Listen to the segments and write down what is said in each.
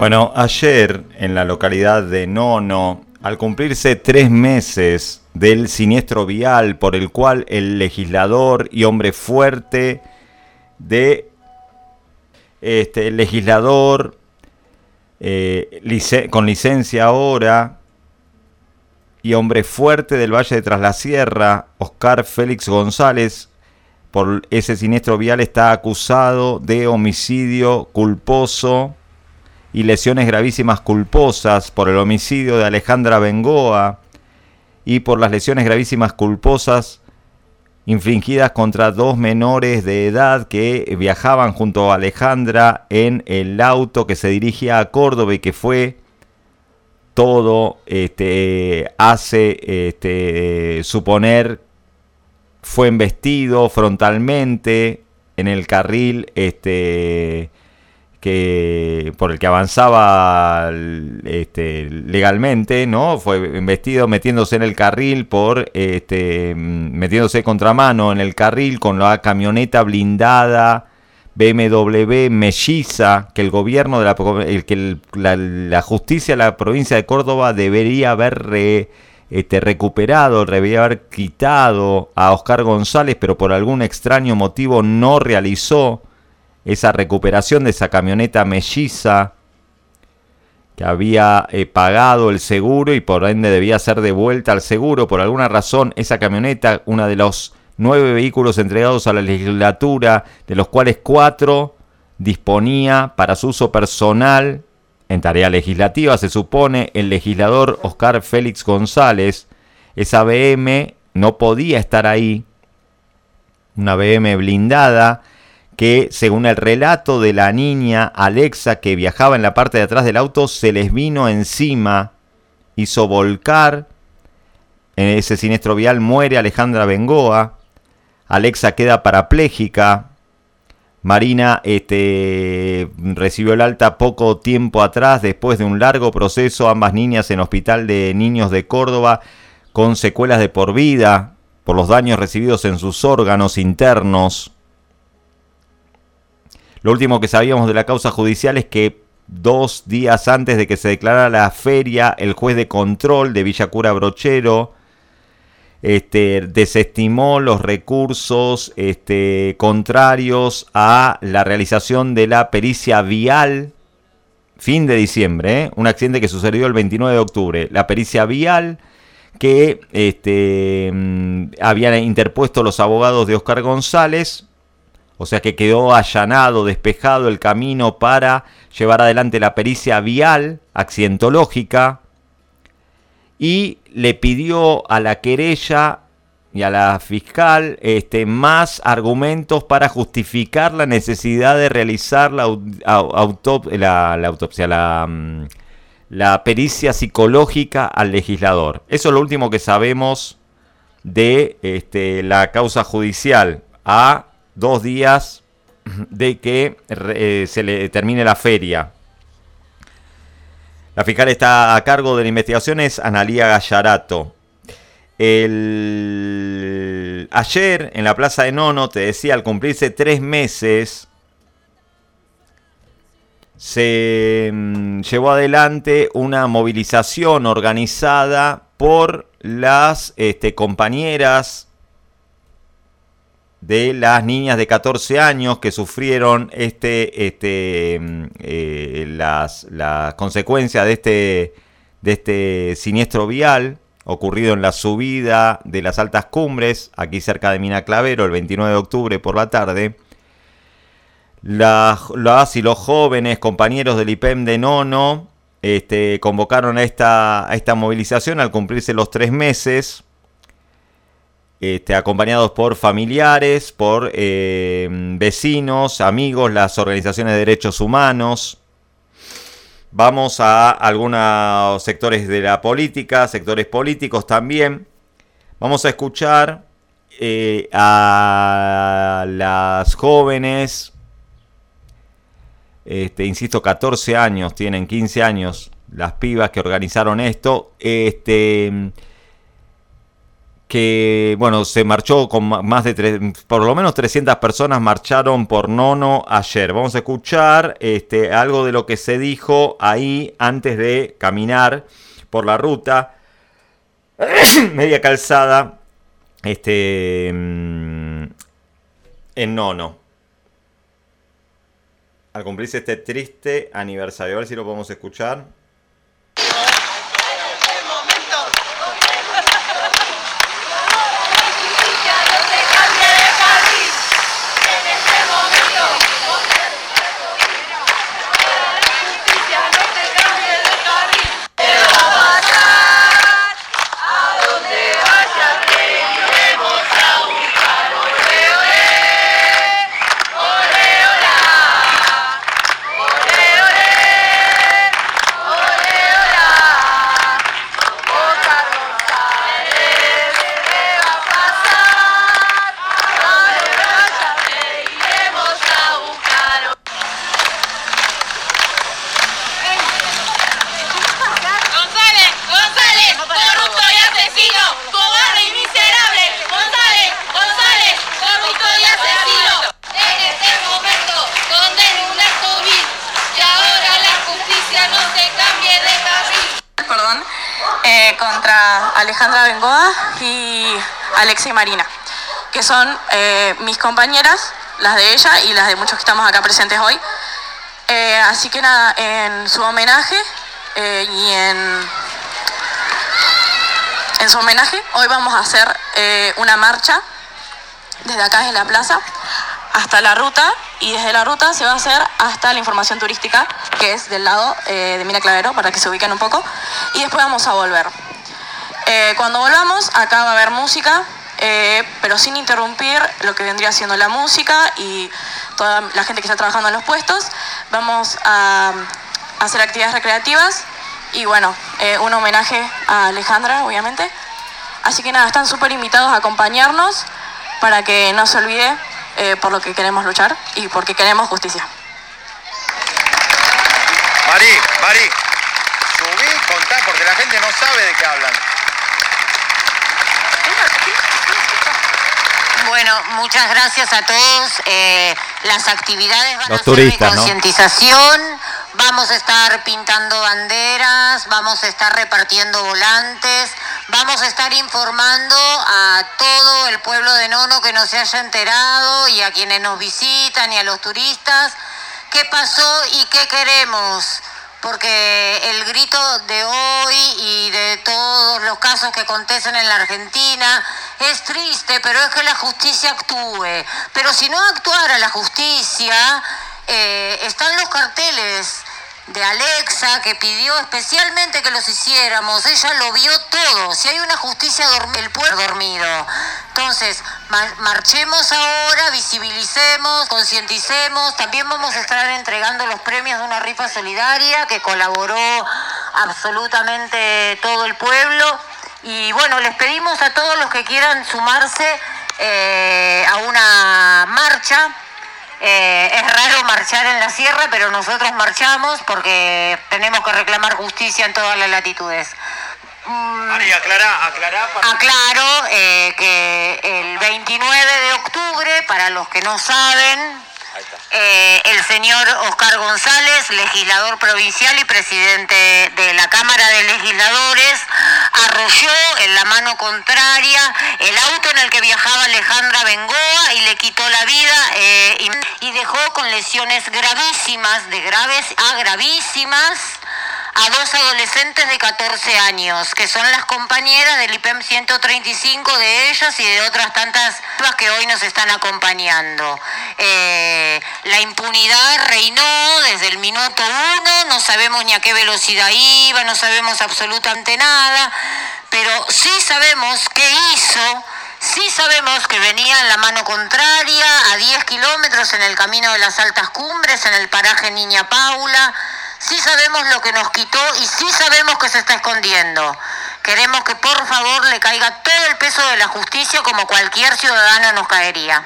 Bueno, ayer en la localidad de Nono, al cumplirse tres meses del siniestro vial por el cual el legislador y hombre fuerte de este legislador eh, con licencia ahora y hombre fuerte del Valle de Tras la Sierra, Oscar Félix González, por ese siniestro vial está acusado de homicidio culposo y lesiones gravísimas culposas por el homicidio de Alejandra Bengoa y por las lesiones gravísimas culposas infligidas contra dos menores de edad que viajaban junto a Alejandra en el auto que se dirigía a Córdoba y que fue todo este, hace este, suponer fue embestido frontalmente en el carril este, que por el que avanzaba este, legalmente, ¿no? Fue investido metiéndose en el carril por este, metiéndose contramano en el carril con la camioneta blindada BMW melliza que el gobierno de la el, que la, justicia de la provincia de Córdoba debería haber este, recuperado, debería haber quitado a Oscar González, pero por algún extraño motivo no realizó esa recuperación de esa camioneta melliza que había eh, pagado el seguro y por ende debía ser devuelta al seguro. Por alguna razón, esa camioneta, una de los nueve vehículos entregados a la legislatura, de los cuales cuatro disponía para su uso personal en tarea legislativa, se supone, el legislador Oscar Félix González. Esa BM no podía estar ahí, una BM blindada que según el relato de la niña Alexa que viajaba en la parte de atrás del auto, se les vino encima, hizo volcar. En ese siniestro vial muere Alejandra Bengoa. Alexa queda parapléjica. Marina este, recibió el alta poco tiempo atrás, después de un largo proceso, ambas niñas en hospital de niños de Córdoba, con secuelas de por vida por los daños recibidos en sus órganos internos. Lo último que sabíamos de la causa judicial es que dos días antes de que se declarara la feria, el juez de control de Villacura Brochero este, desestimó los recursos este, contrarios a la realización de la pericia vial fin de diciembre, ¿eh? un accidente que sucedió el 29 de octubre. La pericia vial que este, mm, habían interpuesto los abogados de Oscar González o sea que quedó allanado, despejado el camino para llevar adelante la pericia vial, accidentológica, y le pidió a la querella y a la fiscal este, más argumentos para justificar la necesidad de realizar la, autopsia, la, mm, la pericia psicológica al legislador. Eso es lo último que sabemos de este, la causa judicial. A dos días de que eh, se le termine la feria. La fiscal está a cargo de la investigación es Analía Gallarato. El... Ayer en la Plaza de Nono, te decía, al cumplirse tres meses, se mm, llevó adelante una movilización organizada por las este, compañeras de las niñas de 14 años que sufrieron este, este, mm, eh, las, consecuencias de este, de este siniestro vial ocurrido en la subida de las altas cumbres, aquí cerca de Mina Clavero, el 29 de octubre por la tarde. Las, y los jóvenes compañeros del IPEM de Nono este, convocaron a esta, a esta movilización al cumplirse los tres meses este, acompañados por familiares, por eh, vecinos, amigos, las organizaciones de derechos humanos. Vamos a algunos sectores de la política, sectores políticos también. Vamos a escuchar eh, a las jóvenes, este, insisto, 14 años, tienen 15 años, las pibas que organizaron esto. Este, que, bueno, se marchó con más de, tres, por lo menos 300 personas marcharon por Nono ayer. Vamos a escuchar este, algo de lo que se dijo ahí antes de caminar por la ruta, media calzada, este, mm, en Nono. Al cumplirse este triste aniversario, a ver si lo podemos escuchar. Alejandra Bengoa y Alexia Marina, que son eh, mis compañeras, las de ella y las de muchos que estamos acá presentes hoy. Eh, así que nada, en su homenaje eh, y en, en su homenaje hoy vamos a hacer una marcha desde acá en la plaza hasta la ruta y desde la ruta se va a hacer hasta la información turística que es del lado de Mina Clavero para que se ubiquen un poco y después vamos a volver. Eh, cuando volvamos, acá va a haber música, eh, pero sin interrumpir lo que vendría siendo la música y toda la gente que está trabajando en los puestos. Vamos a, hacer actividades recreativas y bueno, eh, un homenaje a Alejandra, obviamente. Así que nada, están súper invitados a acompañarnos para que no se olvide por lo que queremos luchar y porque queremos justicia. Mari, Mari, subí, contá, porque la gente no sabe de qué hablan. Bueno, muchas gracias a todos. Eh, las actividades van a ser de concientización. Vamos a estar pintando banderas, vamos a estar repartiendo volantes, vamos a estar informando a todo el pueblo de Nono que no se haya enterado y a quienes nos visitan y a los turistas qué pasó y qué queremos porque el grito de hoy y de todos los casos que acontecen en la Argentina es triste, pero es que la justicia actúe. Pero si no actuara la justicia, eh, están los carteles de Alexa que pidió especialmente que los hiciéramos. Ella lo vio todo. Si hay una justicia, el pueblo dormido. Entonces, marchemos ahora, visibilicemos, concienticemos. También vamos a estar entregando los premios de una rifa solidaria que colaboró absolutamente todo el pueblo. Y bueno, les pedimos a todos los que quieran sumarse eh, a una marcha eh, es raro marchar en la sierra, pero nosotros marchamos porque tenemos que reclamar justicia en todas las latitudes. Aclara Aclaro eh, que el 29 de octubre, para los que no saben, eh, el señor Oscar González, legislador provincial y presidente de la Cámara de Legisladores, arrolló en la mano contraria el auto en el que viajaba Alejandra Bengoa y le quitó la vida eh, y, dejó con lesiones gravísimas, de graves a gravísimas a dos adolescentes de 14 años, que son las compañeras del IPEM 135 de ellas y de otras tantas que hoy nos están acompañando. Eh, la impunidad reinó desde el minuto uno, no sabemos ni a qué velocidad iba, no sabemos absolutamente nada, pero sí sabemos qué hizo. Sí sabemos que venía en la mano contraria, a 10 kilómetros en el camino de las altas cumbres, en el paraje Niña Paula, sí sabemos lo que nos quitó y sí sabemos que se está escondiendo. Queremos que por favor le caiga todo el peso de la justicia como cualquier ciudadano nos caería.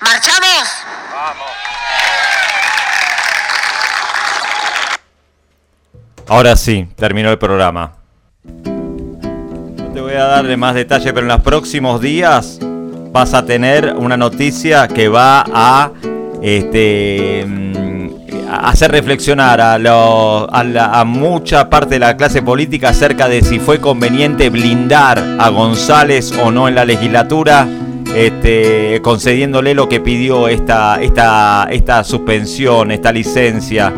¿Marchamos? Vamos. Ahora sí, terminó el programa. te voy a darle más detalle, pero en los próximos días vas a tener una noticia que va a este mm, hacer reflexionar a, a, mucha parte de la clase política acerca de si fue conveniente blindar a González o no en la legislatura, este, concediéndole lo que pidió esta, esta, esta suspensión, esta licencia